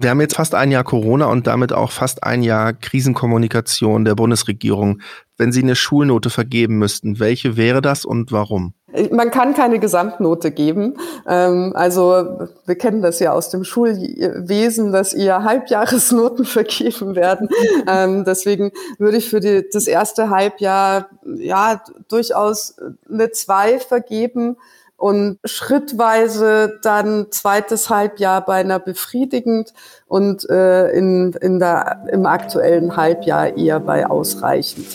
Wir haben jetzt fast ein Jahr Corona und damit auch fast ein Jahr Krisenkommunikation der Bundesregierung. Wenn Sie eine Schulnote vergeben müssten, welche wäre das und warum? Man kann keine Gesamtnote geben. Ähm, also wir kennen das ja aus dem Schulwesen, dass eher Halbjahresnoten vergeben werden. Ähm, deswegen würde ich für die, das erste Halbjahr ja durchaus eine zwei vergeben und schrittweise dann zweites Halbjahr beinahe befriedigend und äh, in, in der, im aktuellen Halbjahr eher bei ausreichend.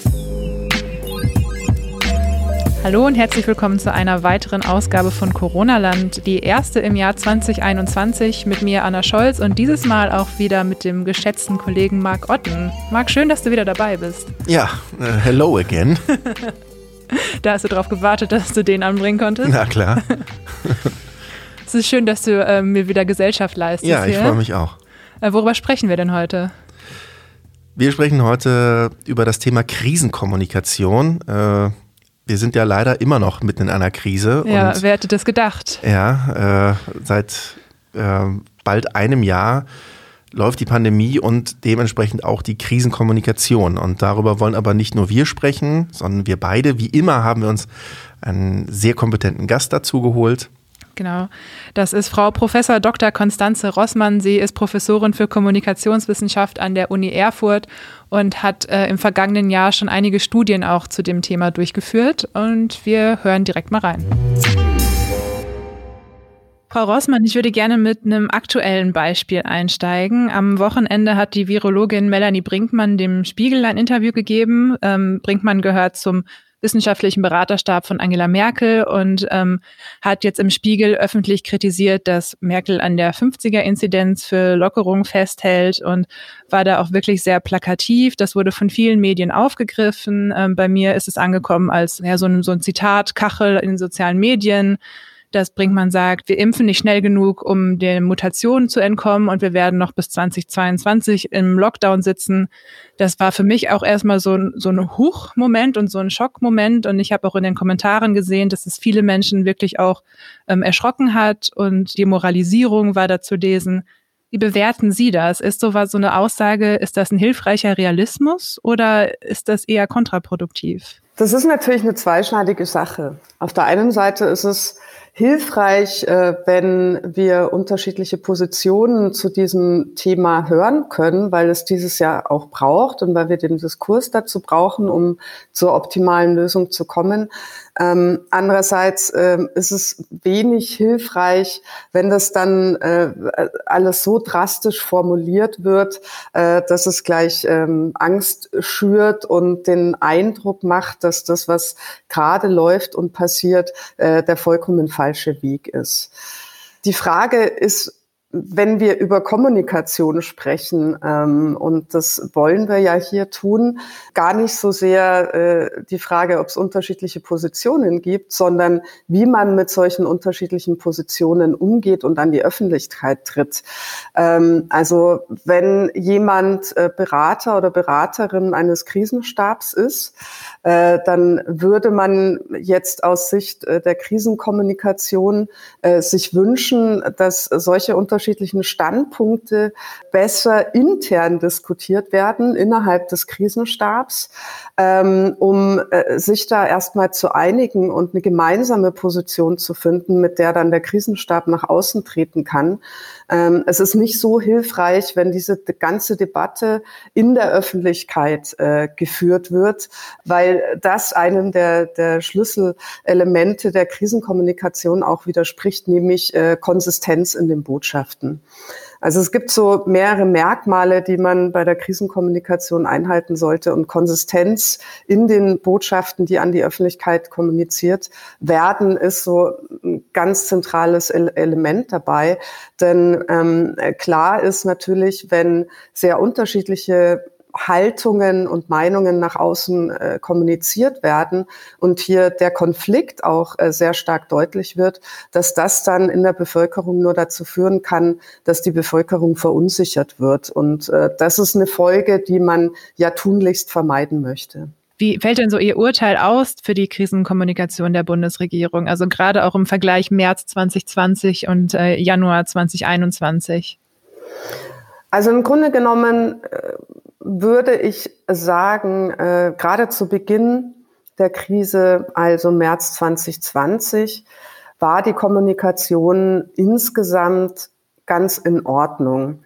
Hallo und herzlich willkommen zu einer weiteren Ausgabe von Corona Land, die erste im Jahr 2021 mit mir Anna Scholz und dieses Mal auch wieder mit dem geschätzten Kollegen Marc Otten. Marc, schön, dass du wieder dabei bist. Ja, uh, hello again. da hast du drauf gewartet, dass du den anbringen konntest. Na klar. es ist schön, dass du äh, mir wieder Gesellschaft leistest. Ja, ich freue mich auch. Äh, worüber sprechen wir denn heute? Wir sprechen heute über das Thema Krisenkommunikation. Äh, wir sind ja leider immer noch mitten in einer Krise. Ja, wer hätte das gedacht? Ja, äh, seit äh, bald einem Jahr läuft die Pandemie und dementsprechend auch die Krisenkommunikation. Und darüber wollen aber nicht nur wir sprechen, sondern wir beide. Wie immer haben wir uns einen sehr kompetenten Gast dazu geholt. Genau. Das ist Frau Professor Dr. Konstanze Rossmann. Sie ist Professorin für Kommunikationswissenschaft an der Uni Erfurt und hat äh, im vergangenen Jahr schon einige Studien auch zu dem Thema durchgeführt. Und wir hören direkt mal rein. Frau Rossmann, ich würde gerne mit einem aktuellen Beispiel einsteigen. Am Wochenende hat die Virologin Melanie Brinkmann dem Spiegel ein Interview gegeben. Ähm, Brinkmann gehört zum wissenschaftlichen Beraterstab von Angela Merkel und ähm, hat jetzt im Spiegel öffentlich kritisiert, dass Merkel an der 50er-Inzidenz für Lockerung festhält und war da auch wirklich sehr plakativ. Das wurde von vielen Medien aufgegriffen. Ähm, bei mir ist es angekommen als ja, so, ein, so ein Zitat, Kachel in den sozialen Medien dass Brinkmann sagt, wir impfen nicht schnell genug, um den Mutationen zu entkommen und wir werden noch bis 2022 im Lockdown sitzen. Das war für mich auch erstmal so ein, so ein Huchmoment und so ein Schockmoment. Und ich habe auch in den Kommentaren gesehen, dass es viele Menschen wirklich auch ähm, erschrocken hat und die Moralisierung war da zu lesen. Wie bewerten Sie das? Ist sowas so eine Aussage, ist das ein hilfreicher Realismus oder ist das eher kontraproduktiv? Das ist natürlich eine zweischneidige Sache. Auf der einen Seite ist es hilfreich, äh, wenn wir unterschiedliche Positionen zu diesem Thema hören können, weil es dieses Jahr auch braucht und weil wir den Diskurs dazu brauchen, um zur optimalen Lösung zu kommen. Ähm, andererseits äh, ist es wenig hilfreich, wenn das dann äh, alles so drastisch formuliert wird, äh, dass es gleich ähm, Angst schürt und den Eindruck macht, dass das, was gerade läuft und passiert, äh, der vollkommen falsche Weg ist. Die Frage ist, wenn wir über Kommunikation sprechen, ähm, und das wollen wir ja hier tun, gar nicht so sehr äh, die Frage, ob es unterschiedliche Positionen gibt, sondern wie man mit solchen unterschiedlichen Positionen umgeht und an die Öffentlichkeit tritt. Ähm, also wenn jemand äh, Berater oder Beraterin eines Krisenstabs ist, äh, dann würde man jetzt aus Sicht äh, der Krisenkommunikation äh, sich wünschen, dass solche unterschiedlichen Standpunkte besser intern diskutiert werden innerhalb des Krisenstabs, ähm, um sich da erstmal zu einigen und eine gemeinsame Position zu finden, mit der dann der Krisenstab nach außen treten kann. Ähm, es ist nicht so hilfreich, wenn diese ganze Debatte in der Öffentlichkeit geführt wird, weil das einem der, der Schlüsselelemente der Krisenkommunikation auch widerspricht, nämlich äh, Konsistenz in den Botschaften. Also es gibt so mehrere Merkmale, die man bei der Krisenkommunikation einhalten sollte und Konsistenz in den Botschaften, die an die Öffentlichkeit kommuniziert werden, ist so ein ganz zentrales Element dabei. Denn ähm, klar ist natürlich, wenn sehr unterschiedliche Haltungen und Meinungen nach außen äh, kommuniziert werden und hier der Konflikt auch äh, sehr stark deutlich wird, dass das dann in der Bevölkerung nur dazu führen kann, dass die Bevölkerung verunsichert wird. Und äh, das ist eine Folge, die man ja tunlichst vermeiden möchte. Wie fällt denn so Ihr Urteil aus für die Krisenkommunikation der Bundesregierung? Also gerade auch im Vergleich März 2020 und äh, Januar 2021? Also im Grunde genommen äh, würde ich sagen, äh, gerade zu Beginn der Krise, also März 2020, war die Kommunikation insgesamt ganz in Ordnung.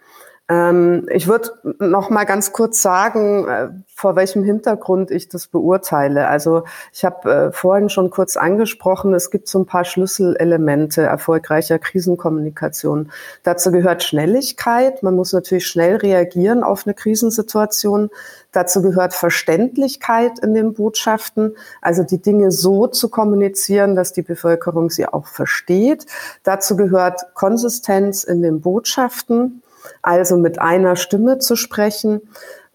Ähm, ich würde noch mal ganz kurz sagen, äh, vor welchem Hintergrund ich das beurteile. Also ich habe äh, vorhin schon kurz angesprochen, es gibt so ein paar Schlüsselelemente erfolgreicher Krisenkommunikation. Dazu gehört Schnelligkeit. Man muss natürlich schnell reagieren auf eine Krisensituation. Dazu gehört Verständlichkeit in den Botschaften, also die Dinge so zu kommunizieren, dass die Bevölkerung sie auch versteht. Dazu gehört Konsistenz in den Botschaften also mit einer Stimme zu sprechen.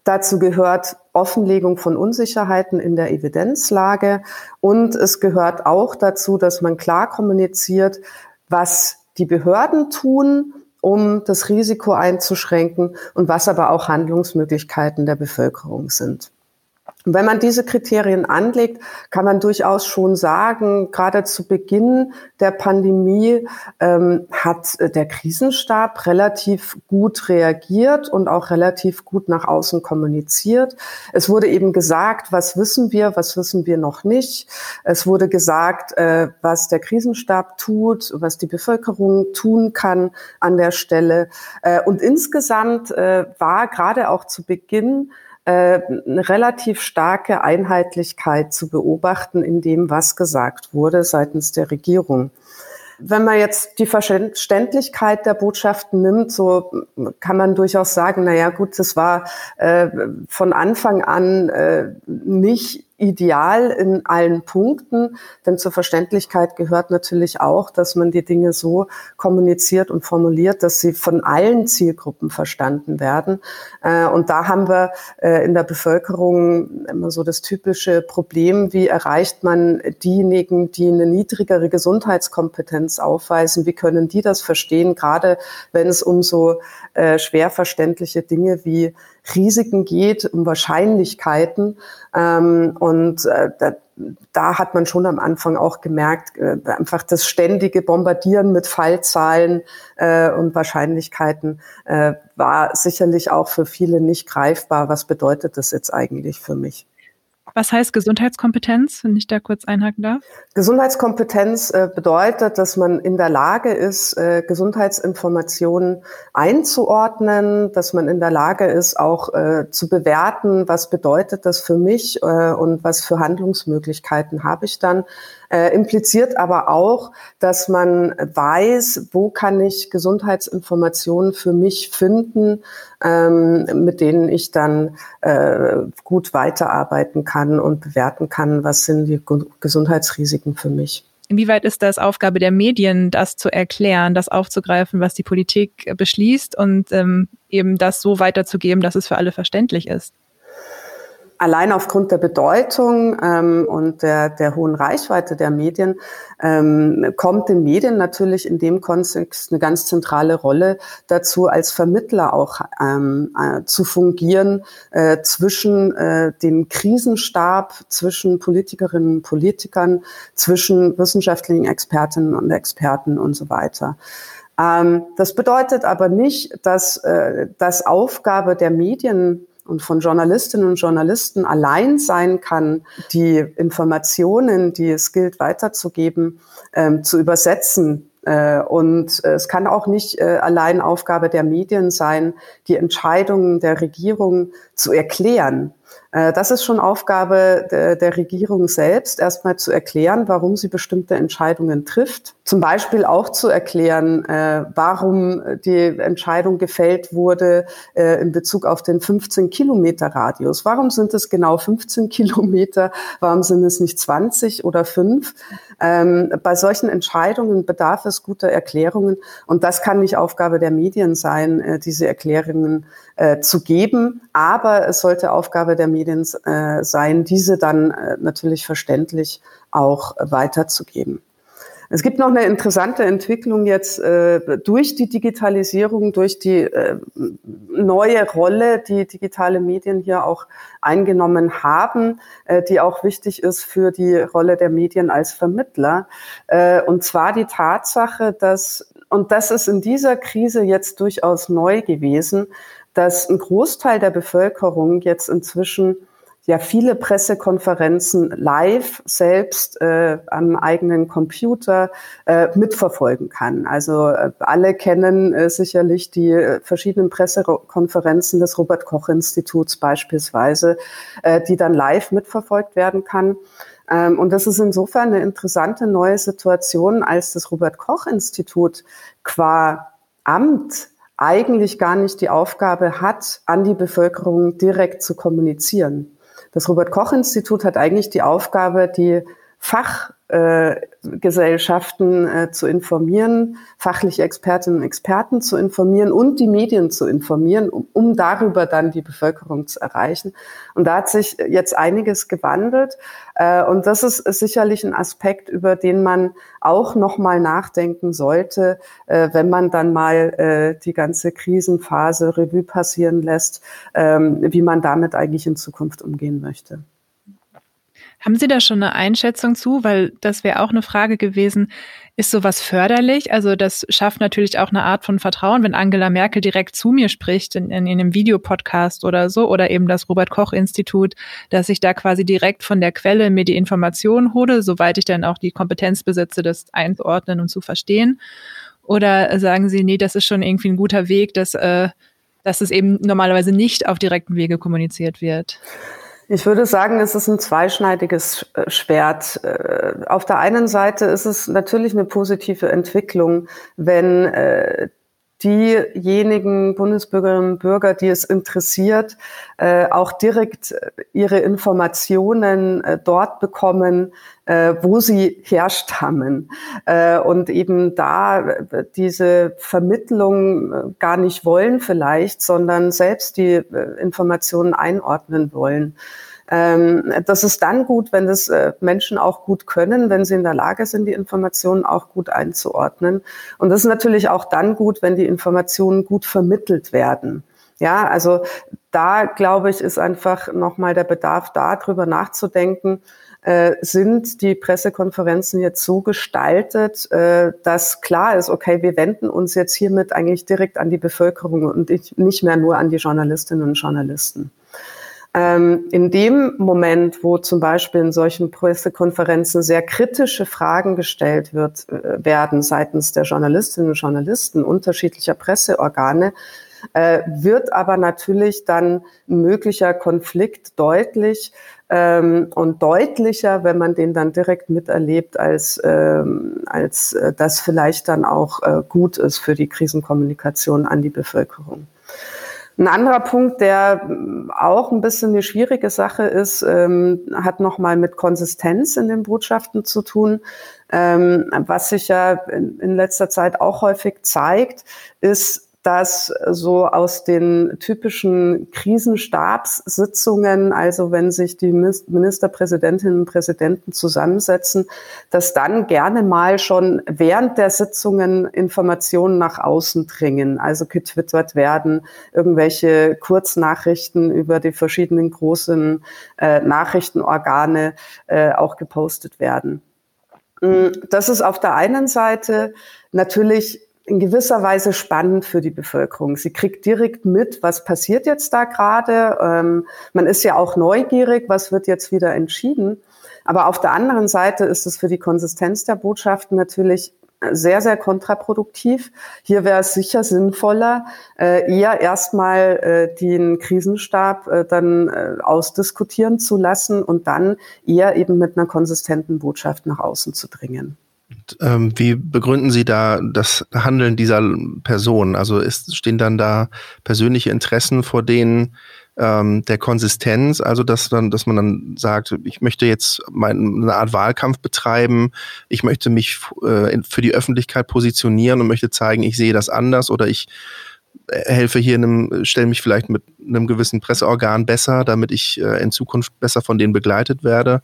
Dazu gehört Offenlegung von Unsicherheiten in der Evidenzlage und es gehört auch dazu, dass man klar kommuniziert, was die Behörden tun, um das Risiko einzuschränken und was aber auch Handlungsmöglichkeiten der Bevölkerung sind. Wenn man diese Kriterien anlegt, kann man durchaus schon sagen, gerade zu Beginn der Pandemie ähm, hat der Krisenstab relativ gut reagiert und auch relativ gut nach außen kommuniziert. Es wurde eben gesagt, was wissen wir, was wissen wir noch nicht. Es wurde gesagt, äh, was der Krisenstab tut, was die Bevölkerung tun kann an der Stelle. Äh, und insgesamt äh, war gerade auch zu Beginn äh, eine relativ starke Einheitlichkeit zu beobachten in dem, was gesagt wurde seitens der Regierung. Wenn man jetzt die Verständlichkeit der Botschaften nimmt, so kann man durchaus sagen, na ja, gut, das war äh, von Anfang an äh, nicht ideal in allen Punkten, denn zur Verständlichkeit gehört natürlich auch, dass man die Dinge so kommuniziert und formuliert, dass sie von allen Zielgruppen verstanden werden. Äh, und da haben wir äh, in der Bevölkerung immer so das typische Problem, wie erreicht man diejenigen, die eine niedrigere Gesundheitskompetenz aufweisen, wie können die das verstehen, gerade wenn es um so äh, schwer verständliche Dinge wie Risiken geht, um Wahrscheinlichkeiten. Ähm, und äh, da, da hat man schon am Anfang auch gemerkt, äh, einfach das ständige Bombardieren mit Fallzahlen äh, und Wahrscheinlichkeiten äh, war sicherlich auch für viele nicht greifbar. Was bedeutet das jetzt eigentlich für mich? Was heißt Gesundheitskompetenz, wenn ich da kurz einhaken darf? Gesundheitskompetenz äh, bedeutet, dass man in der Lage ist, äh, Gesundheitsinformationen einzuordnen, dass man in der Lage ist, auch äh, zu bewerten, was bedeutet das für mich und was für Handlungsmöglichkeiten habe ich dann. Impliziert aber auch, dass man weiß, wo kann ich Gesundheitsinformationen für mich finden, ähm, mit denen ich dann gut weiterarbeiten kann und bewerten kann, was sind die Gesundheitsrisiken für mich. Inwieweit ist das Aufgabe der Medien, das zu erklären, das aufzugreifen, was die Politik beschließt und ähm, eben das so weiterzugeben, dass es für alle verständlich ist? Allein aufgrund der Bedeutung ähm, und der, der hohen Reichweite der Medien ähm, kommt den Medien natürlich in dem Kontext eine ganz zentrale Rolle dazu, als Vermittler auch ähm, äh, zu fungieren äh, zwischen äh, dem Krisenstab, zwischen Politikerinnen und Politikern, zwischen wissenschaftlichen Expertinnen und Experten und so weiter. Ähm, das bedeutet aber nicht, dass äh, das Aufgabe der Medien und von Journalistinnen und Journalisten allein sein kann, die Informationen, die es gilt weiterzugeben, ähm, zu übersetzen. Äh, und es kann auch nicht äh, allein Aufgabe der Medien sein, die Entscheidungen der Regierung zu erklären. Äh, das ist schon Aufgabe der, Regierung selbst, erstmal zu erklären, warum sie bestimmte Entscheidungen trifft. Zum Beispiel auch zu erklären, äh, warum die Entscheidung gefällt wurde äh, in Bezug auf den 15 Kilometer Radius. Warum sind es genau 15 Kilometer? Warum sind es nicht 20 oder 5? Ähm, bei solchen Entscheidungen bedarf es guter Erklärungen. Und das kann nicht Aufgabe der Medien sein, diese Erklärungen zu geben. Aber es sollte Aufgabe der Medien äh, sein, diese dann äh, natürlich verständlich auch weiterzugeben. Es gibt noch eine interessante Entwicklung jetzt äh, durch die Digitalisierung, durch die äh, neue Rolle, die digitale Medien hier auch eingenommen haben, äh, die auch wichtig ist für die Rolle der Medien als Vermittler. Äh, und zwar die Tatsache, dass, und das ist in dieser Krise jetzt durchaus neu gewesen, dass ein Großteil der Bevölkerung jetzt inzwischen ja viele Pressekonferenzen live selbst äh, am eigenen Computer äh, mitverfolgen kann. Also äh, alle kennen äh, sicherlich die äh, verschiedenen Pressekonferenzen des Robert Koch Instituts beispielsweise, äh, die dann live mitverfolgt werden kann. Ähm, und das ist insofern eine interessante neue Situation, als das Robert Koch Institut qua Amt eigentlich gar nicht die Aufgabe hat, an die Bevölkerung direkt zu kommunizieren. Das Robert Koch Institut hat eigentlich die Aufgabe, die Fachgesellschaften äh, äh, zu informieren, fachliche Expertinnen und Experten zu informieren und die Medien zu informieren, um, um darüber dann die Bevölkerung zu erreichen. Und da hat sich jetzt einiges gewandelt. Äh, und das ist sicherlich ein Aspekt, über den man auch nochmal nachdenken sollte, äh, wenn man dann mal äh, die ganze Krisenphase Revue passieren lässt, ähm, wie man damit eigentlich in Zukunft umgehen möchte. Haben Sie da schon eine Einschätzung zu? Weil das wäre auch eine Frage gewesen. Ist sowas förderlich? Also das schafft natürlich auch eine Art von Vertrauen, wenn Angela Merkel direkt zu mir spricht in, in, in einem Videopodcast oder so oder eben das Robert Koch Institut, dass ich da quasi direkt von der Quelle mir die Informationen hole, soweit ich dann auch die Kompetenz besitze, das einzuordnen und zu verstehen. Oder sagen Sie, nee, das ist schon irgendwie ein guter Weg, dass, äh, dass es eben normalerweise nicht auf direkten Wege kommuniziert wird? Ich würde sagen, es ist ein zweischneidiges äh, Schwert. Äh, auf der einen Seite ist es natürlich eine positive Entwicklung, wenn äh, diejenigen Bundesbürgerinnen und Bürger, die es interessiert, auch direkt ihre Informationen dort bekommen, wo sie herstammen und eben da diese Vermittlung gar nicht wollen vielleicht, sondern selbst die Informationen einordnen wollen. Ähm, das ist dann gut, wenn das äh, Menschen auch gut können, wenn sie in der Lage sind, die Informationen auch gut einzuordnen. Und das ist natürlich auch dann gut, wenn die Informationen gut vermittelt werden. Ja, also da glaube ich, ist einfach nochmal der Bedarf da, drüber nachzudenken, äh, sind die Pressekonferenzen jetzt so gestaltet, äh, dass klar ist, okay, wir wenden uns jetzt hiermit eigentlich direkt an die Bevölkerung und nicht mehr nur an die Journalistinnen und Journalisten. Ähm, in dem Moment, wo zum Beispiel in solchen Pressekonferenzen sehr kritische Fragen gestellt wird, äh, werden seitens der Journalistinnen und Journalisten unterschiedlicher Presseorgane, äh, wird aber natürlich dann ein möglicher Konflikt deutlich ähm, und deutlicher, wenn man den dann direkt miterlebt, als, ähm, als äh, das vielleicht dann auch äh, gut ist für die Krisenkommunikation an die Bevölkerung. Ein anderer Punkt, der ähm, auch ein bisschen eine schwierige Sache ist, ähm, hat nochmal mit Konsistenz in den Botschaften zu tun. Ähm, was sich ja in, in letzter Zeit auch häufig zeigt, ist, dass so aus den typischen Krisenstabssitzungen, also wenn sich die Ministerpräsidentinnen und Präsidenten zusammensetzen, dass dann gerne mal schon während der Sitzungen Informationen nach außen dringen, also getwittert werden, irgendwelche Kurznachrichten über die verschiedenen großen äh, Nachrichtenorgane äh, auch gepostet werden. Mm, das ist auf der einen Seite natürlich in gewisser Weise spannend für die Bevölkerung. Sie kriegt direkt mit, was passiert jetzt da gerade. Ähm, man ist ja auch neugierig, was wird jetzt wieder entschieden. Aber auf der anderen Seite ist es für die Konsistenz der Botschaften natürlich sehr, sehr kontraproduktiv. Hier wäre es sicher sinnvoller, äh, eher erstmal äh, den Krisenstab äh, dann ausdiskutieren zu lassen und dann eher eben mit einer konsistenten Botschaft nach außen zu dringen. Ähm, wie begründen Sie da das Handeln dieser Person? Also ist, stehen dann da persönliche Interessen vor denen ähm, der Konsistenz, also dass dann, dass man dann sagt, ich möchte jetzt mein, eine Art Wahlkampf betreiben, ich möchte mich äh, für die Öffentlichkeit positionieren und möchte zeigen, ich sehe das anders oder ich äh, helfe hier einem, stelle mich vielleicht mit einem gewissen Presseorgan besser, damit ich äh, in Zukunft besser von denen begleitet werde.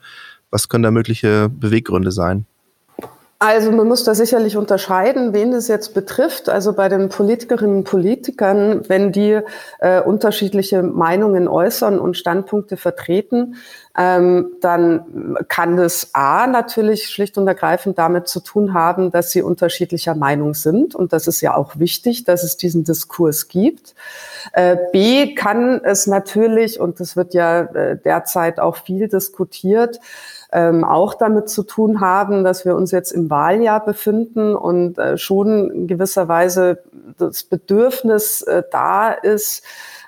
Was können da mögliche Beweggründe sein? Also man muss da sicherlich unterscheiden, wen das jetzt betrifft. Also bei den Politikerinnen und Politikern, wenn die äh, unterschiedliche Meinungen äußern und Standpunkte vertreten, ähm, dann kann das A natürlich schlicht und ergreifend damit zu tun haben, dass sie unterschiedlicher Meinung sind. Und das ist ja auch wichtig, dass es diesen Diskurs gibt. Äh, B kann es natürlich, und das wird ja äh, derzeit auch viel diskutiert, ähm, auch damit zu tun haben, dass wir uns jetzt im Wahljahr befinden und äh, schon in gewisser Weise das Bedürfnis äh, da ist,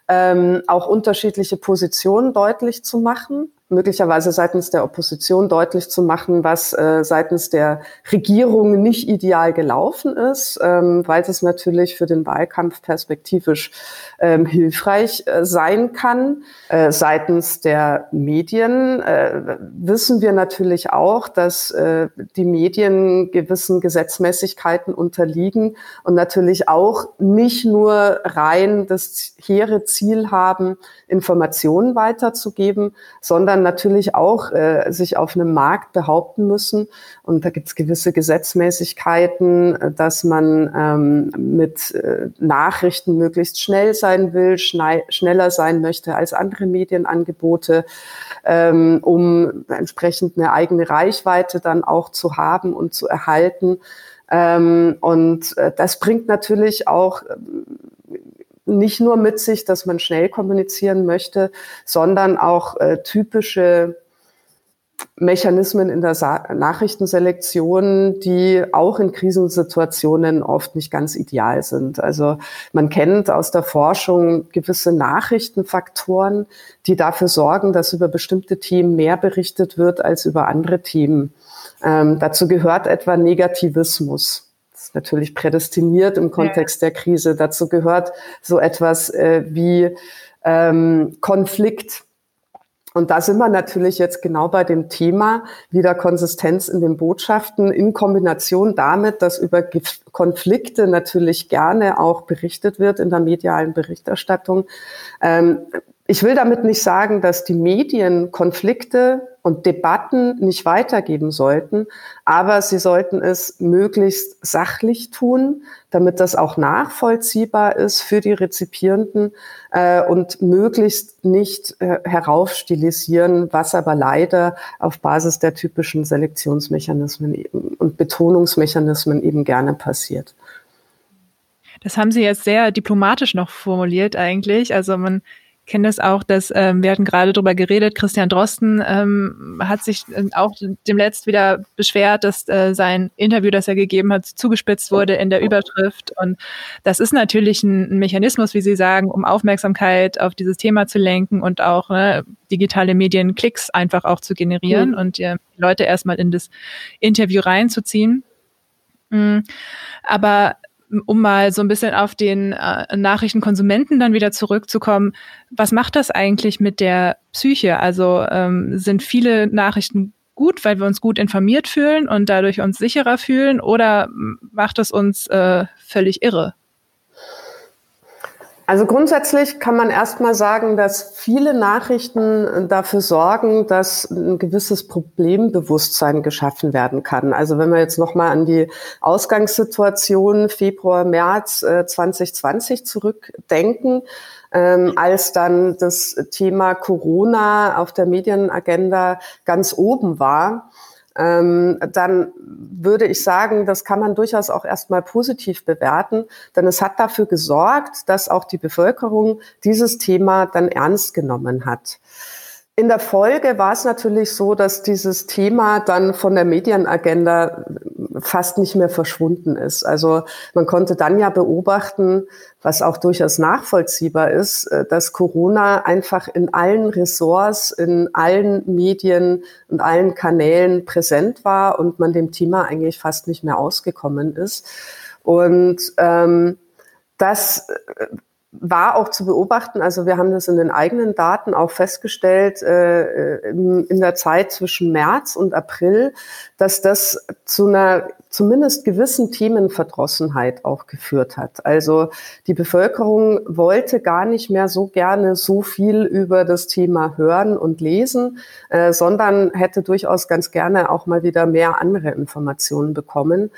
ähm, auch unterschiedliche Positionen deutlich zu machen möglicherweise seitens der Opposition deutlich zu machen, was äh, seitens der Regierung nicht ideal gelaufen ist, ähm, weil es natürlich für den Wahlkampf perspektivisch ähm, hilfreich äh, sein kann. Äh, seitens der Medien äh, wissen wir natürlich auch, dass äh, die Medien gewissen Gesetzmäßigkeiten unterliegen und natürlich auch nicht nur rein das hehre Ziel haben, Informationen weiterzugeben, sondern natürlich auch äh, sich auf einem Markt behaupten müssen. Und da gibt es gewisse Gesetzmäßigkeiten, äh, dass man ähm, mit äh, Nachrichten möglichst schnell sein will, schneller sein möchte als andere Medienangebote, ähm, um entsprechend eine eigene Reichweite dann auch zu haben und zu erhalten. Ähm, und äh, das bringt natürlich auch nicht nur mit sich, dass man schnell kommunizieren möchte, sondern auch äh, typische Mechanismen in der Sa Nachrichtenselektion, die auch in Krisensituationen oft nicht ganz ideal sind. Also man kennt aus der Forschung gewisse Nachrichtenfaktoren, die dafür sorgen, dass über bestimmte Themen mehr berichtet wird als über andere Themen. Ähm, dazu gehört etwa Negativismus natürlich prädestiniert im Kontext der Krise. Dazu gehört so etwas äh, wie ähm, Konflikt. Und da sind wir natürlich jetzt genau bei dem Thema wieder Konsistenz in den Botschaften in Kombination damit, dass über Konflikte natürlich gerne auch berichtet wird in der medialen Berichterstattung. Ähm, ich will damit nicht sagen, dass die Medien Konflikte und Debatten nicht weitergeben sollten, aber sie sollten es möglichst sachlich tun, damit das auch nachvollziehbar ist für die Rezipierenden äh, und möglichst nicht äh, heraufstilisieren, was aber leider auf Basis der typischen Selektionsmechanismen und Betonungsmechanismen eben gerne passiert. Das haben Sie jetzt sehr diplomatisch noch formuliert eigentlich. Also man kenne das auch, dass ähm, wir hatten gerade drüber geredet, Christian Drosten ähm, hat sich äh, auch demletzt wieder beschwert, dass äh, sein Interview, das er gegeben hat, zugespitzt wurde in der Überschrift. Und das ist natürlich ein, ein Mechanismus, wie Sie sagen, um Aufmerksamkeit auf dieses Thema zu lenken und auch ne, digitale Medien Klicks einfach auch zu generieren mhm. und äh, Leute erstmal in das Interview reinzuziehen. Mhm. Aber um mal so ein bisschen auf den äh, Nachrichtenkonsumenten dann wieder zurückzukommen, was macht das eigentlich mit der Psyche? Also ähm, sind viele Nachrichten gut, weil wir uns gut informiert fühlen und dadurch uns sicherer fühlen oder macht es uns äh, völlig irre? Also grundsätzlich kann man erstmal sagen, dass viele Nachrichten dafür sorgen, dass ein gewisses Problembewusstsein geschaffen werden kann. Also wenn wir jetzt nochmal an die Ausgangssituation Februar, März äh, 2020 zurückdenken, ähm, als dann das Thema Corona auf der Medienagenda ganz oben war, ähm, dann würde ich sagen, das kann man durchaus auch erstmal positiv bewerten, denn es hat dafür gesorgt, dass auch die Bevölkerung dieses Thema dann ernst genommen hat. In der Folge war es natürlich so, dass dieses Thema dann von der Medienagenda fast nicht mehr verschwunden ist. Also man konnte dann ja beobachten, was auch durchaus nachvollziehbar ist, äh, dass Corona einfach in allen Ressorts, in allen Medien und allen Kanälen präsent war und man dem Thema eigentlich fast nicht mehr ausgekommen ist. Und ähm, das äh, war auch zu beobachten, also wir haben das in den eigenen Daten auch festgestellt, äh, in, in der Zeit zwischen März und April, dass das zu einer zumindest gewissen Themenverdrossenheit auch geführt hat. Also die Bevölkerung wollte gar nicht mehr so gerne so viel über das Thema hören und lesen, äh, sondern hätte durchaus ganz gerne auch mal wieder mehr andere Informationen bekommen.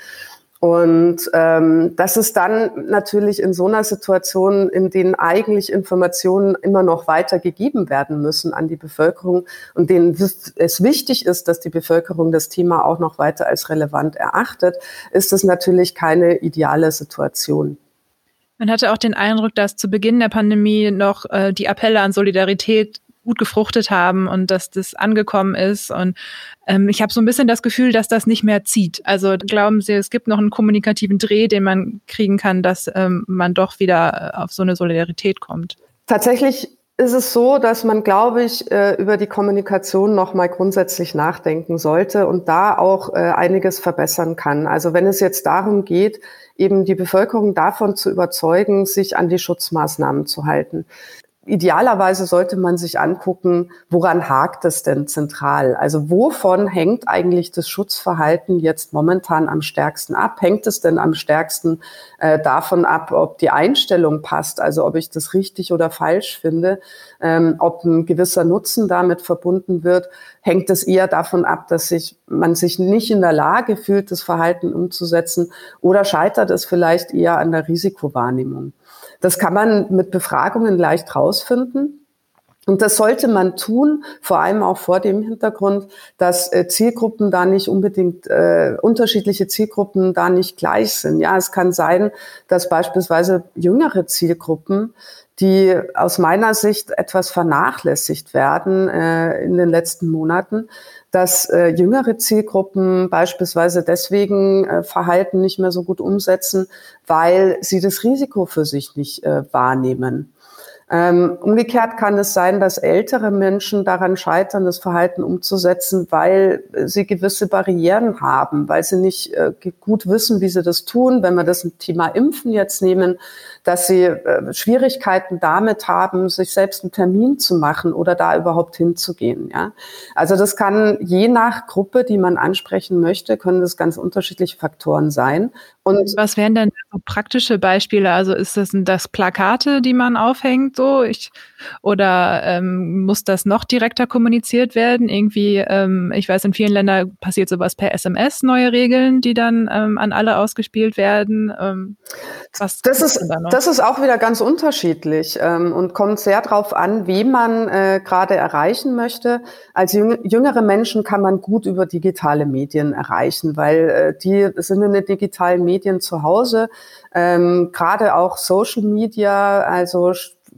Und ähm, das ist dann natürlich in so einer Situation, in denen eigentlich Informationen immer noch weitergegeben werden müssen an die Bevölkerung und denen es wichtig ist, dass die Bevölkerung das Thema auch noch weiter als relevant erachtet, ist es natürlich keine ideale Situation. Man hatte auch den Eindruck, dass zu Beginn der Pandemie noch äh, die Appelle an Solidarität gut gefruchtet haben und dass das angekommen ist. Und ähm, ich habe so ein bisschen das Gefühl, dass das nicht mehr zieht. Also glauben Sie, es gibt noch einen kommunikativen Dreh, den man kriegen kann, dass ähm, man doch wieder äh, auf so eine Solidarität kommt? Tatsächlich ist es so, dass man, glaube ich, äh, über die Kommunikation noch mal grundsätzlich nachdenken sollte und da auch äh, einiges verbessern kann. Also wenn es jetzt darum geht, eben die Bevölkerung davon zu überzeugen, sich an die Schutzmaßnahmen zu halten idealerweise sollte man sich angucken, woran hakt es denn zentral? Also wovon hängt eigentlich das Schutzverhalten jetzt momentan am stärksten ab? Hängt es denn am stärksten äh, davon ab, ob die Einstellung passt, also ob ich das richtig oder falsch finde, ähm, ob ein gewisser Nutzen damit verbunden wird? Hängt es eher davon ab, dass sich, man sich nicht in der Lage fühlt, das Verhalten umzusetzen? Oder scheitert es vielleicht eher an der Risikowahrnehmung? Das kann man mit Befragungen leicht rausfinden. Und das sollte man tun, vor allem auch vor dem Hintergrund, dass äh, Zielgruppen da nicht unbedingt, äh, unterschiedliche Zielgruppen da nicht gleich sind. Ja, es kann sein, dass beispielsweise jüngere Zielgruppen, die aus meiner Sicht etwas vernachlässigt werden äh, in den letzten Monaten, dass äh, jüngere Zielgruppen beispielsweise deswegen äh, Verhalten nicht mehr so gut umsetzen, weil sie das Risiko für sich nicht äh, wahrnehmen. Ähm, umgekehrt kann es sein, dass ältere Menschen daran scheitern, das Verhalten umzusetzen, weil sie gewisse Barrieren haben, weil sie nicht äh, gut wissen, wie sie das tun. Wenn wir das Thema Impfen jetzt nehmen, dass sie äh, Schwierigkeiten damit haben, sich selbst einen Termin zu machen oder da überhaupt hinzugehen. Ja? Also das kann je nach Gruppe, die man ansprechen möchte, können das ganz unterschiedliche Faktoren sein. Und was wären denn so praktische Beispiele? Also ist das das Plakate, die man aufhängt, so ich oder ähm, muss das noch direkter kommuniziert werden? Irgendwie, ähm, ich weiß, in vielen Ländern passiert sowas per SMS, neue Regeln, die dann ähm, an alle ausgespielt werden. Ähm, was das ist da das ist auch wieder ganz unterschiedlich ähm, und kommt sehr darauf an, wie man äh, gerade erreichen möchte. Als jüngere Menschen kann man gut über digitale Medien erreichen, weil äh, die sind in den digitalen Medien zu Hause. Ähm, gerade auch Social Media, also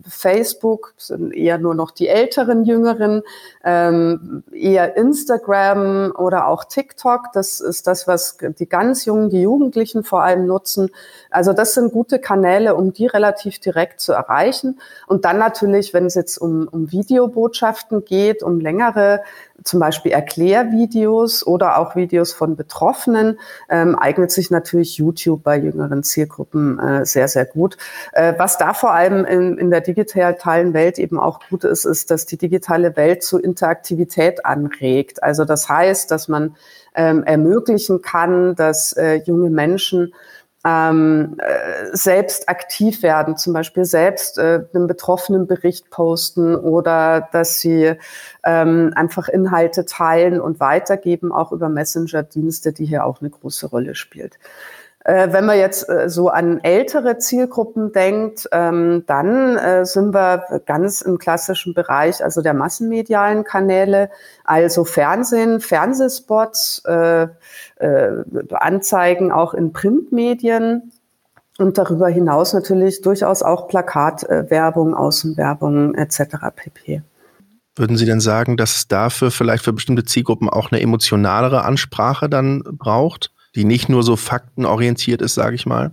Facebook sind eher nur noch die älteren Jüngeren, ähm, eher Instagram oder auch TikTok. Das ist das, was die ganz Jungen, die Jugendlichen vor allem nutzen. Also das sind gute Kanäle, um die relativ direkt zu erreichen. Und dann natürlich, wenn es jetzt um, um Videobotschaften geht, um längere zum Beispiel Erklärvideos oder auch Videos von Betroffenen, ähm, eignet sich natürlich YouTube bei jüngeren Zielgruppen äh, sehr, sehr gut. Äh, was da vor allem in, in der digitalen Welt eben auch gut ist, ist, dass die digitale Welt zu Interaktivität anregt. Also das heißt, dass man ähm, ermöglichen kann, dass äh, junge Menschen ähm, äh, selbst aktiv werden, zum Beispiel selbst äh, einen betroffenen Bericht posten oder dass sie ähm, einfach Inhalte teilen und weitergeben, auch über Messenger-Dienste, die hier auch eine große Rolle spielt. Äh, wenn man jetzt äh, so an ältere Zielgruppen denkt, ähm, dann äh, sind wir ganz im klassischen Bereich, also der massenmedialen Kanäle, also Fernsehen, Fernsehspots, Anzeigen auch in Printmedien und darüber hinaus natürlich durchaus auch Plakatwerbung, Außenwerbung etc. pp. Würden Sie denn sagen, dass es dafür vielleicht für bestimmte Zielgruppen auch eine emotionalere Ansprache dann braucht? Die nicht nur so faktenorientiert ist, sage ich mal?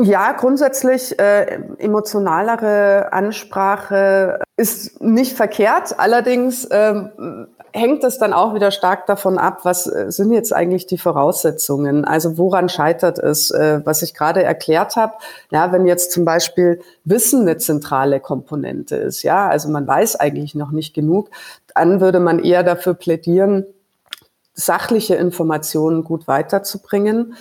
Ja, grundsätzlich äh, emotionalere Ansprache ist nicht verkehrt. Allerdings ähm, hängt es dann auch wieder stark davon ab, was äh, sind jetzt eigentlich die Voraussetzungen? Also woran scheitert es? Äh, was ich gerade erklärt habe, ja, wenn jetzt zum Beispiel Wissen eine zentrale Komponente ist, ja, also man weiß eigentlich noch nicht genug, dann würde man eher dafür plädieren, sachliche Informationen gut weiterzubringen.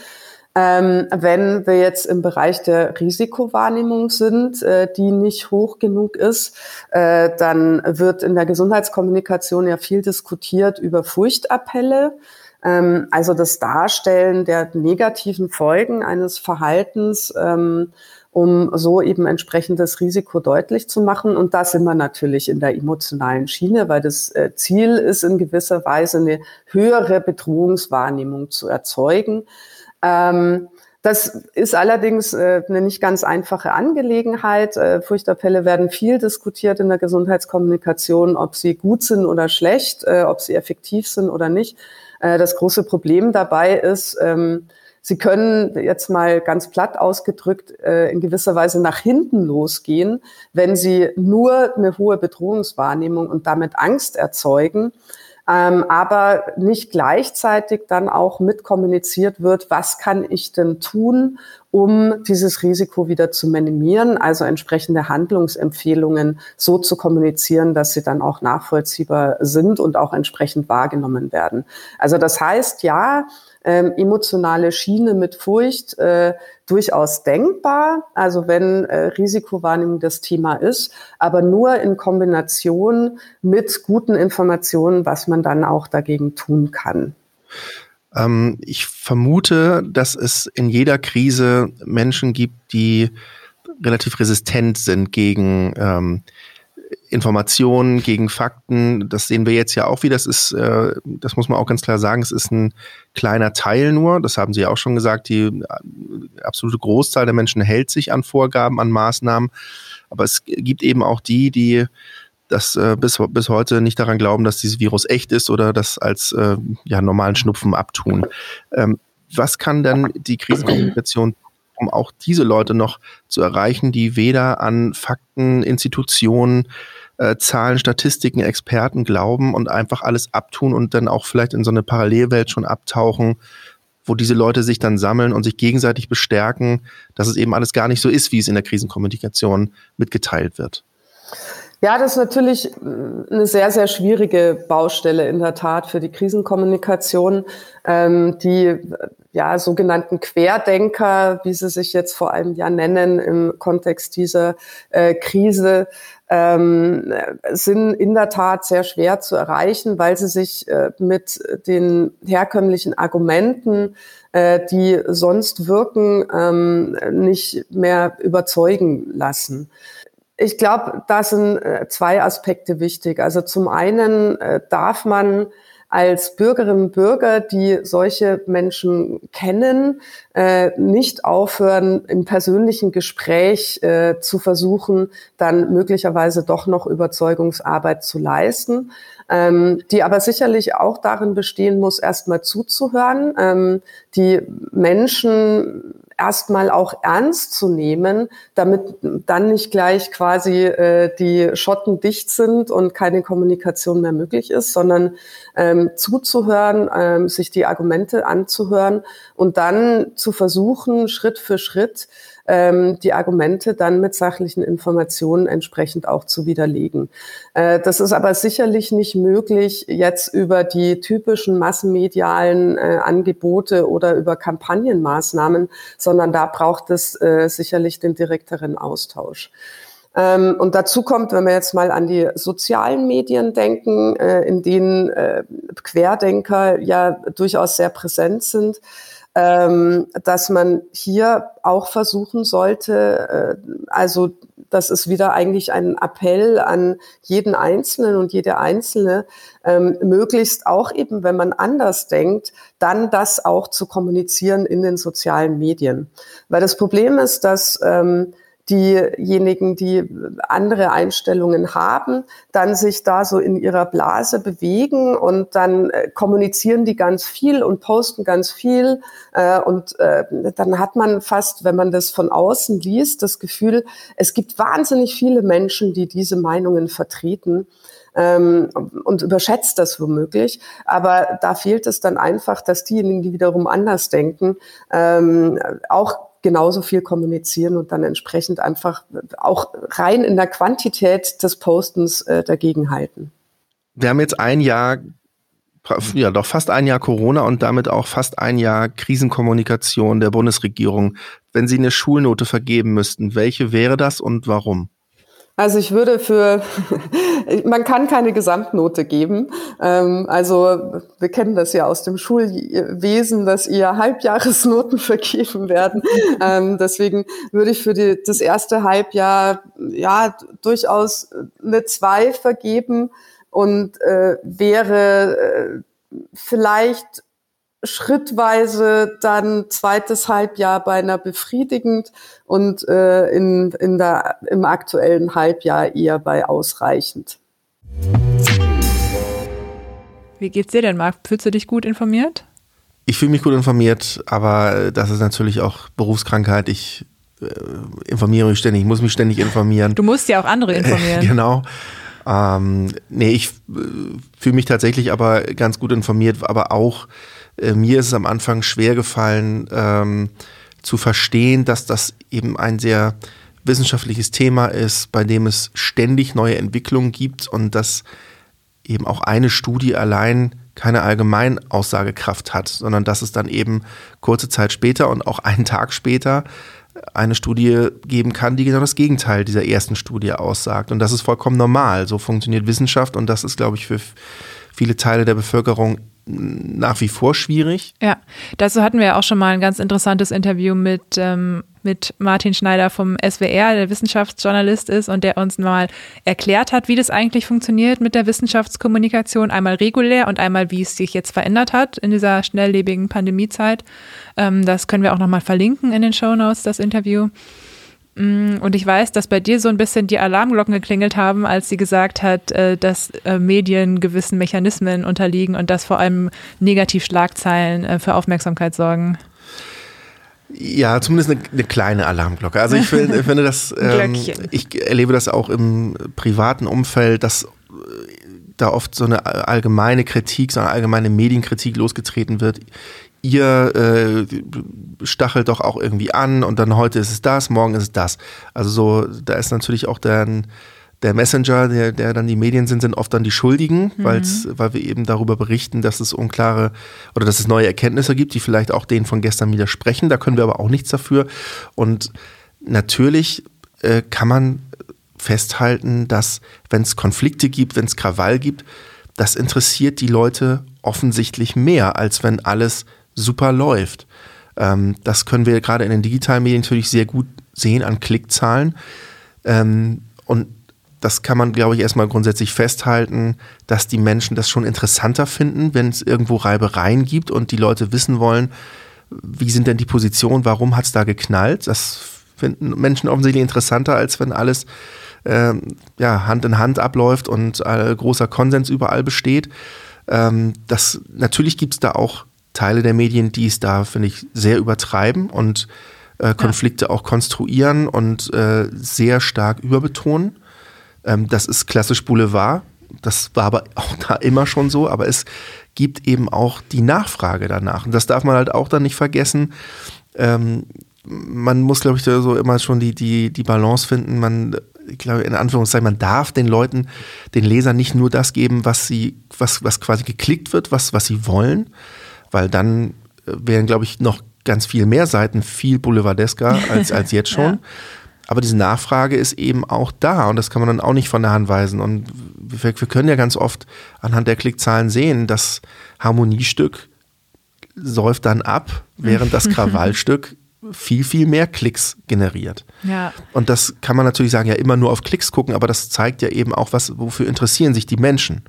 Ähm, wenn wir jetzt im Bereich der Risikowahrnehmung sind, äh, die nicht hoch genug ist, äh, dann wird in der Gesundheitskommunikation ja viel diskutiert über Furchtappelle. Ähm, also das Darstellen der negativen Folgen eines Verhaltens, ähm, um so eben entsprechendes Risiko deutlich zu machen. Und da sind wir natürlich in der emotionalen Schiene, weil das äh, Ziel ist in gewisser Weise eine höhere Bedrohungswahrnehmung zu erzeugen. Ähm, das ist allerdings äh, eine nicht ganz einfache Angelegenheit. Äh, Furchtappelle werden viel diskutiert in der Gesundheitskommunikation, ob sie gut sind oder schlecht, äh, ob sie effektiv sind oder nicht. Äh, das große Problem dabei ist, ähm, sie können jetzt mal ganz platt ausgedrückt äh, in gewisser Weise nach hinten losgehen, wenn sie nur eine hohe Bedrohungswahrnehmung und damit Angst erzeugen ähm, aber nicht gleichzeitig dann auch mitkommuniziert wird, was kann ich denn tun, um dieses Risiko wieder zu minimieren, also entsprechende Handlungsempfehlungen so zu kommunizieren, dass sie dann auch nachvollziehbar sind und auch entsprechend wahrgenommen werden. Also das heißt, ja, ähm, emotionale Schiene mit Furcht äh, durchaus denkbar, also wenn äh, Risikowahrnehmung das Thema ist, aber nur in Kombination mit guten Informationen, was man dann auch dagegen tun kann. Ähm, ich vermute, dass es in jeder Krise Menschen gibt, die relativ resistent sind gegen ähm, Informationen gegen Fakten. Das sehen wir jetzt ja auch wieder. Das ist, äh, das muss man auch ganz klar sagen, es ist ein kleiner Teil nur. Das haben Sie ja auch schon gesagt. Die äh, absolute Großzahl der Menschen hält sich an Vorgaben, an Maßnahmen. Aber es gibt eben auch die, die das äh, bis, bis heute nicht daran glauben, dass dieses Virus echt ist oder das als äh, ja, normalen Schnupfen abtun. Ähm, was kann denn die Krisenkommunikation um auch diese Leute noch zu erreichen, die weder an Fakten, Institutionen, äh, Zahlen, Statistiken, Experten glauben und einfach alles abtun und dann auch vielleicht in so eine Parallelwelt schon abtauchen, wo diese Leute sich dann sammeln und sich gegenseitig bestärken, dass es eben alles gar nicht so ist, wie es in der Krisenkommunikation mitgeteilt wird. Ja, das ist natürlich äh, eine sehr, sehr schwierige Baustelle in der Tat für die Krisenkommunikation. Ähm, die ja, sogenannten Querdenker, wie sie sich jetzt vor allem ja nennen im Kontext dieser äh, Krise, ähm, sind in der Tat sehr schwer zu erreichen, weil sie sich äh, mit den herkömmlichen Argumenten, äh, die sonst wirken, ähm, nicht mehr überzeugen lassen. Ich glaube, da sind äh, zwei Aspekte wichtig. Also zum einen äh, darf man als Bürgerinnen und Bürger, die solche Menschen kennen, äh, nicht aufhören, im persönlichen Gespräch zu versuchen, dann möglicherweise doch noch Überzeugungsarbeit zu leisten, ähm, die aber sicherlich auch darin bestehen muss, erstmal zuzuhören, ähm, die Menschen erstmal auch ernst zu nehmen, damit dann nicht gleich quasi äh, die Schotten dicht sind und keine Kommunikation mehr möglich ist, sondern ähm, zuzuhören, ähm, sich die Argumente anzuhören und dann zu versuchen, Schritt für Schritt ähm, die Argumente dann mit sachlichen Informationen entsprechend auch zu widerlegen. Äh, das ist aber sicherlich nicht möglich jetzt über die typischen massenmedialen äh, Angebote oder über Kampagnenmaßnahmen, sondern da braucht es äh, sicherlich den direkteren Austausch. Ähm, und dazu kommt, wenn wir jetzt mal an die sozialen Medien denken, äh, in denen äh, Querdenker ja durchaus sehr präsent sind, ähm, dass man hier auch versuchen sollte, äh, also das ist wieder eigentlich ein Appell an jeden Einzelnen und jede Einzelne, ähm, möglichst auch eben, wenn man anders denkt, dann das auch zu kommunizieren in den sozialen Medien. Weil das Problem ist, dass ähm, diejenigen, die andere Einstellungen haben, dann sich da so in ihrer Blase bewegen und dann äh, kommunizieren die ganz viel und posten ganz viel. Äh, und äh, dann hat man fast, wenn man das von außen liest, das Gefühl, es gibt wahnsinnig viele Menschen, die diese Meinungen vertreten ähm, und überschätzt das womöglich. Aber da fehlt es dann einfach, dass diejenigen, die wiederum anders denken, ähm, auch genauso viel kommunizieren und dann entsprechend einfach auch rein in der Quantität des Postens äh, dagegen halten. Wir haben jetzt ein Jahr ja doch fast ein Jahr Corona und damit auch fast ein Jahr Krisenkommunikation der Bundesregierung. Wenn Sie eine Schulnote vergeben müssten, welche wäre das und warum? Also ich würde für, man kann keine Gesamtnote geben. Ähm, also wir kennen das ja aus dem Schulwesen, dass eher Halbjahresnoten vergeben werden. Ähm, deswegen würde ich für die, das erste Halbjahr ja durchaus eine zwei vergeben und äh, wäre äh, vielleicht schrittweise dann zweites Halbjahr beinahe befriedigend und äh, in, in der, im aktuellen Halbjahr eher bei ausreichend. Wie geht's dir denn, Marc? Fühlst du dich gut informiert? Ich fühle mich gut informiert, aber das ist natürlich auch Berufskrankheit. Ich äh, informiere mich ständig, ich muss mich ständig informieren. Du musst ja auch andere informieren. genau. Ähm, nee, ich äh, fühle mich tatsächlich aber ganz gut informiert, aber auch äh, mir ist es am Anfang schwer gefallen ähm, zu verstehen, dass das eben ein sehr wissenschaftliches Thema ist, bei dem es ständig neue Entwicklungen gibt und dass eben auch eine Studie allein keine allgemeine Aussagekraft hat, sondern dass es dann eben kurze Zeit später und auch einen Tag später eine Studie geben kann, die genau das Gegenteil dieser ersten Studie aussagt. Und das ist vollkommen normal. So funktioniert Wissenschaft und das ist, glaube ich, für viele Teile der Bevölkerung nach wie vor schwierig. Ja, dazu hatten wir ja auch schon mal ein ganz interessantes Interview mit, ähm, mit Martin Schneider vom SWR, der Wissenschaftsjournalist ist und der uns mal erklärt hat, wie das eigentlich funktioniert mit der Wissenschaftskommunikation, einmal regulär und einmal, wie es sich jetzt verändert hat in dieser schnelllebigen Pandemiezeit. Ähm, das können wir auch nochmal verlinken in den Show Notes, das Interview. Mm, und ich weiß, dass bei dir so ein bisschen die Alarmglocken geklingelt haben, als sie gesagt hat, äh, dass äh, Medien gewissen Mechanismen unterliegen und dass vor allem Negativschlagzeilen äh, für Aufmerksamkeit sorgen. Ja, zumindest eine, eine, kleine Alarmglocke. Also ich finde, finde das, ähm, ich erlebe das auch im privaten Umfeld, dass da oft so eine allgemeine Kritik, so eine allgemeine Medienkritik losgetreten wird ihr äh, stachelt doch auch irgendwie an und dann heute ist es das, morgen ist es das. Also so, da ist natürlich auch der, der Messenger, der, der dann die Medien sind, sind oft dann die Schuldigen, mhm. weil wir eben darüber berichten, dass es unklare oder dass es neue Erkenntnisse gibt, die vielleicht auch denen von gestern widersprechen. Da können wir aber auch nichts dafür. Und natürlich äh, kann man festhalten, dass wenn es Konflikte gibt, wenn es Krawall gibt, das interessiert die Leute offensichtlich mehr, als wenn alles super läuft. Ähm, das können wir gerade in den digitalen Medien natürlich sehr gut sehen an Klickzahlen. Ähm, und das kann man, glaube ich, erstmal grundsätzlich festhalten, dass die Menschen das schon interessanter finden, wenn es irgendwo Reibereien gibt und die Leute wissen wollen, wie sind denn die Positionen, warum hat es da geknallt. Das finden Menschen offensichtlich interessanter, als wenn alles ähm, ja, Hand in Hand abläuft und äh, großer Konsens überall besteht. Ähm, das, natürlich gibt es da auch Teile der Medien, die es da, finde ich, sehr übertreiben und äh, Konflikte ja. auch konstruieren und äh, sehr stark überbetonen. Ähm, das ist klassisch Boulevard. Das war aber auch da immer schon so, aber es gibt eben auch die Nachfrage danach. Und das darf man halt auch dann nicht vergessen. Ähm, man muss, glaube ich, so immer schon die, die, die Balance finden. Man, ich glaube, in Anführungszeichen, man darf den Leuten, den Lesern nicht nur das geben, was sie, was, was quasi geklickt wird, was, was sie wollen, weil dann äh, wären, glaube ich, noch ganz viel mehr Seiten viel boulevardesker als, als jetzt schon. ja. Aber diese Nachfrage ist eben auch da und das kann man dann auch nicht von der Hand weisen. Und wir, wir können ja ganz oft anhand der Klickzahlen sehen, das Harmoniestück säuft dann ab, während das Krawallstück viel, viel mehr Klicks generiert. Ja. Und das kann man natürlich sagen, ja immer nur auf Klicks gucken, aber das zeigt ja eben auch, was, wofür interessieren sich die Menschen.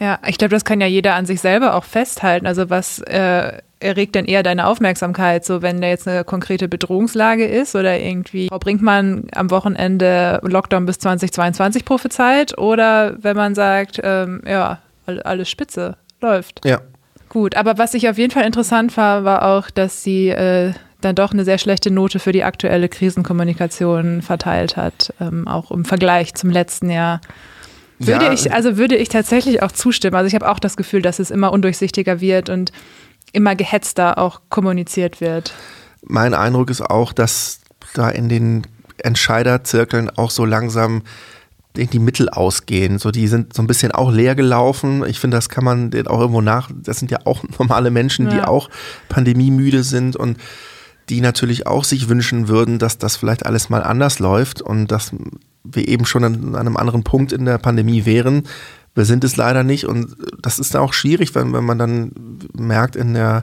Ja, ich glaube, das kann ja jeder an sich selber auch festhalten. Also was äh, erregt denn eher deine Aufmerksamkeit? So, wenn da jetzt eine konkrete Bedrohungslage ist oder irgendwie Frau Brinkmann am Wochenende Lockdown bis 2022 prophezeit oder wenn man sagt, ähm, ja, alles spitze, läuft. Ja. Gut, aber was ich auf jeden Fall interessant war, war auch, dass sie äh, dann doch eine sehr schlechte Note für die aktuelle Krisenkommunikation verteilt hat, ähm, auch im Vergleich zum letzten Jahr. Würde ja. ich, also würde ich tatsächlich auch zustimmen. Also ich habe auch das Gefühl, dass es immer undurchsichtiger wird und immer gehetzter auch kommuniziert wird. Mein Eindruck ist auch, dass da in den Entscheiderzirkeln auch so langsam die Mittel ausgehen. So, die sind so ein bisschen auch leer gelaufen. Ich finde, das kann man den auch irgendwo nach. Das sind ja auch normale Menschen, ja. die auch pandemiemüde sind und die natürlich auch sich wünschen würden, dass das vielleicht alles mal anders läuft und dass wir eben schon an einem anderen Punkt in der Pandemie wären. Wir sind es leider nicht und das ist auch schwierig, wenn, wenn man dann merkt, in der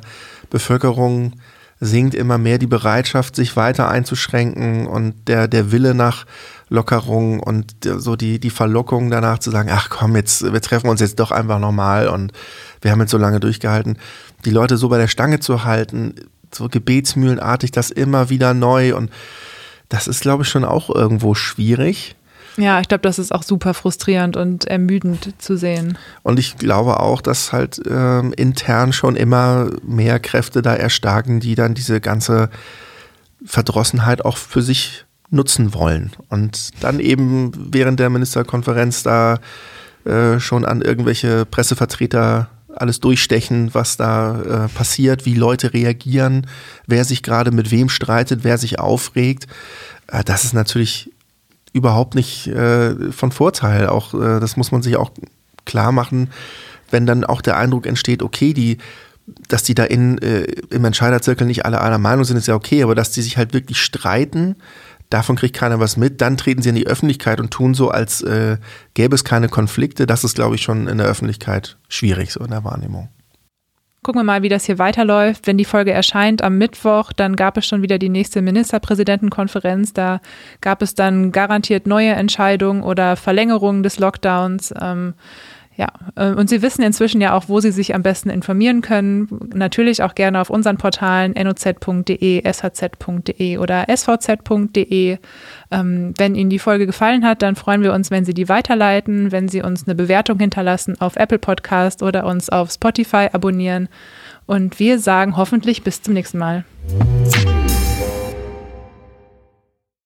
Bevölkerung sinkt immer mehr die Bereitschaft, sich weiter einzuschränken und der, der Wille nach Lockerung und so die, die Verlockung danach zu sagen, ach komm, jetzt, wir treffen uns jetzt doch einfach nochmal und wir haben jetzt so lange durchgehalten. Die Leute so bei der Stange zu halten, so gebetsmühlenartig, das immer wieder neu und das ist, glaube ich, schon auch irgendwo schwierig. Ja, ich glaube, das ist auch super frustrierend und ermüdend zu sehen. Und ich glaube auch, dass halt ähm, intern schon immer mehr Kräfte da erstarken, die dann diese ganze Verdrossenheit auch für sich nutzen wollen. Und dann eben während der Ministerkonferenz da äh, schon an irgendwelche Pressevertreter alles durchstechen, was da äh, passiert, wie Leute reagieren, wer sich gerade mit wem streitet, wer sich aufregt. Äh, das ist natürlich überhaupt nicht äh, von Vorteil. Auch äh, das muss man sich auch klar machen, wenn dann auch der Eindruck entsteht, okay, die dass die da in, äh, im Entscheiderzirkel nicht alle einer Meinung sind, ist ja okay, aber dass die sich halt wirklich streiten, davon kriegt keiner was mit. Dann treten sie in die Öffentlichkeit und tun so, als äh, gäbe es keine Konflikte. Das ist, glaube ich, schon in der Öffentlichkeit schwierig, so in der Wahrnehmung. Gucken wir mal, wie das hier weiterläuft. Wenn die Folge erscheint am Mittwoch, dann gab es schon wieder die nächste Ministerpräsidentenkonferenz. Da gab es dann garantiert neue Entscheidungen oder Verlängerungen des Lockdowns. Ähm, ja, äh, und Sie wissen inzwischen ja auch, wo Sie sich am besten informieren können. Natürlich auch gerne auf unseren Portalen noz.de, shz.de oder svz.de. Ähm, wenn Ihnen die Folge gefallen hat, dann freuen wir uns, wenn Sie die weiterleiten, wenn Sie uns eine Bewertung hinterlassen auf Apple Podcast oder uns auf Spotify abonnieren. Und wir sagen hoffentlich bis zum nächsten Mal.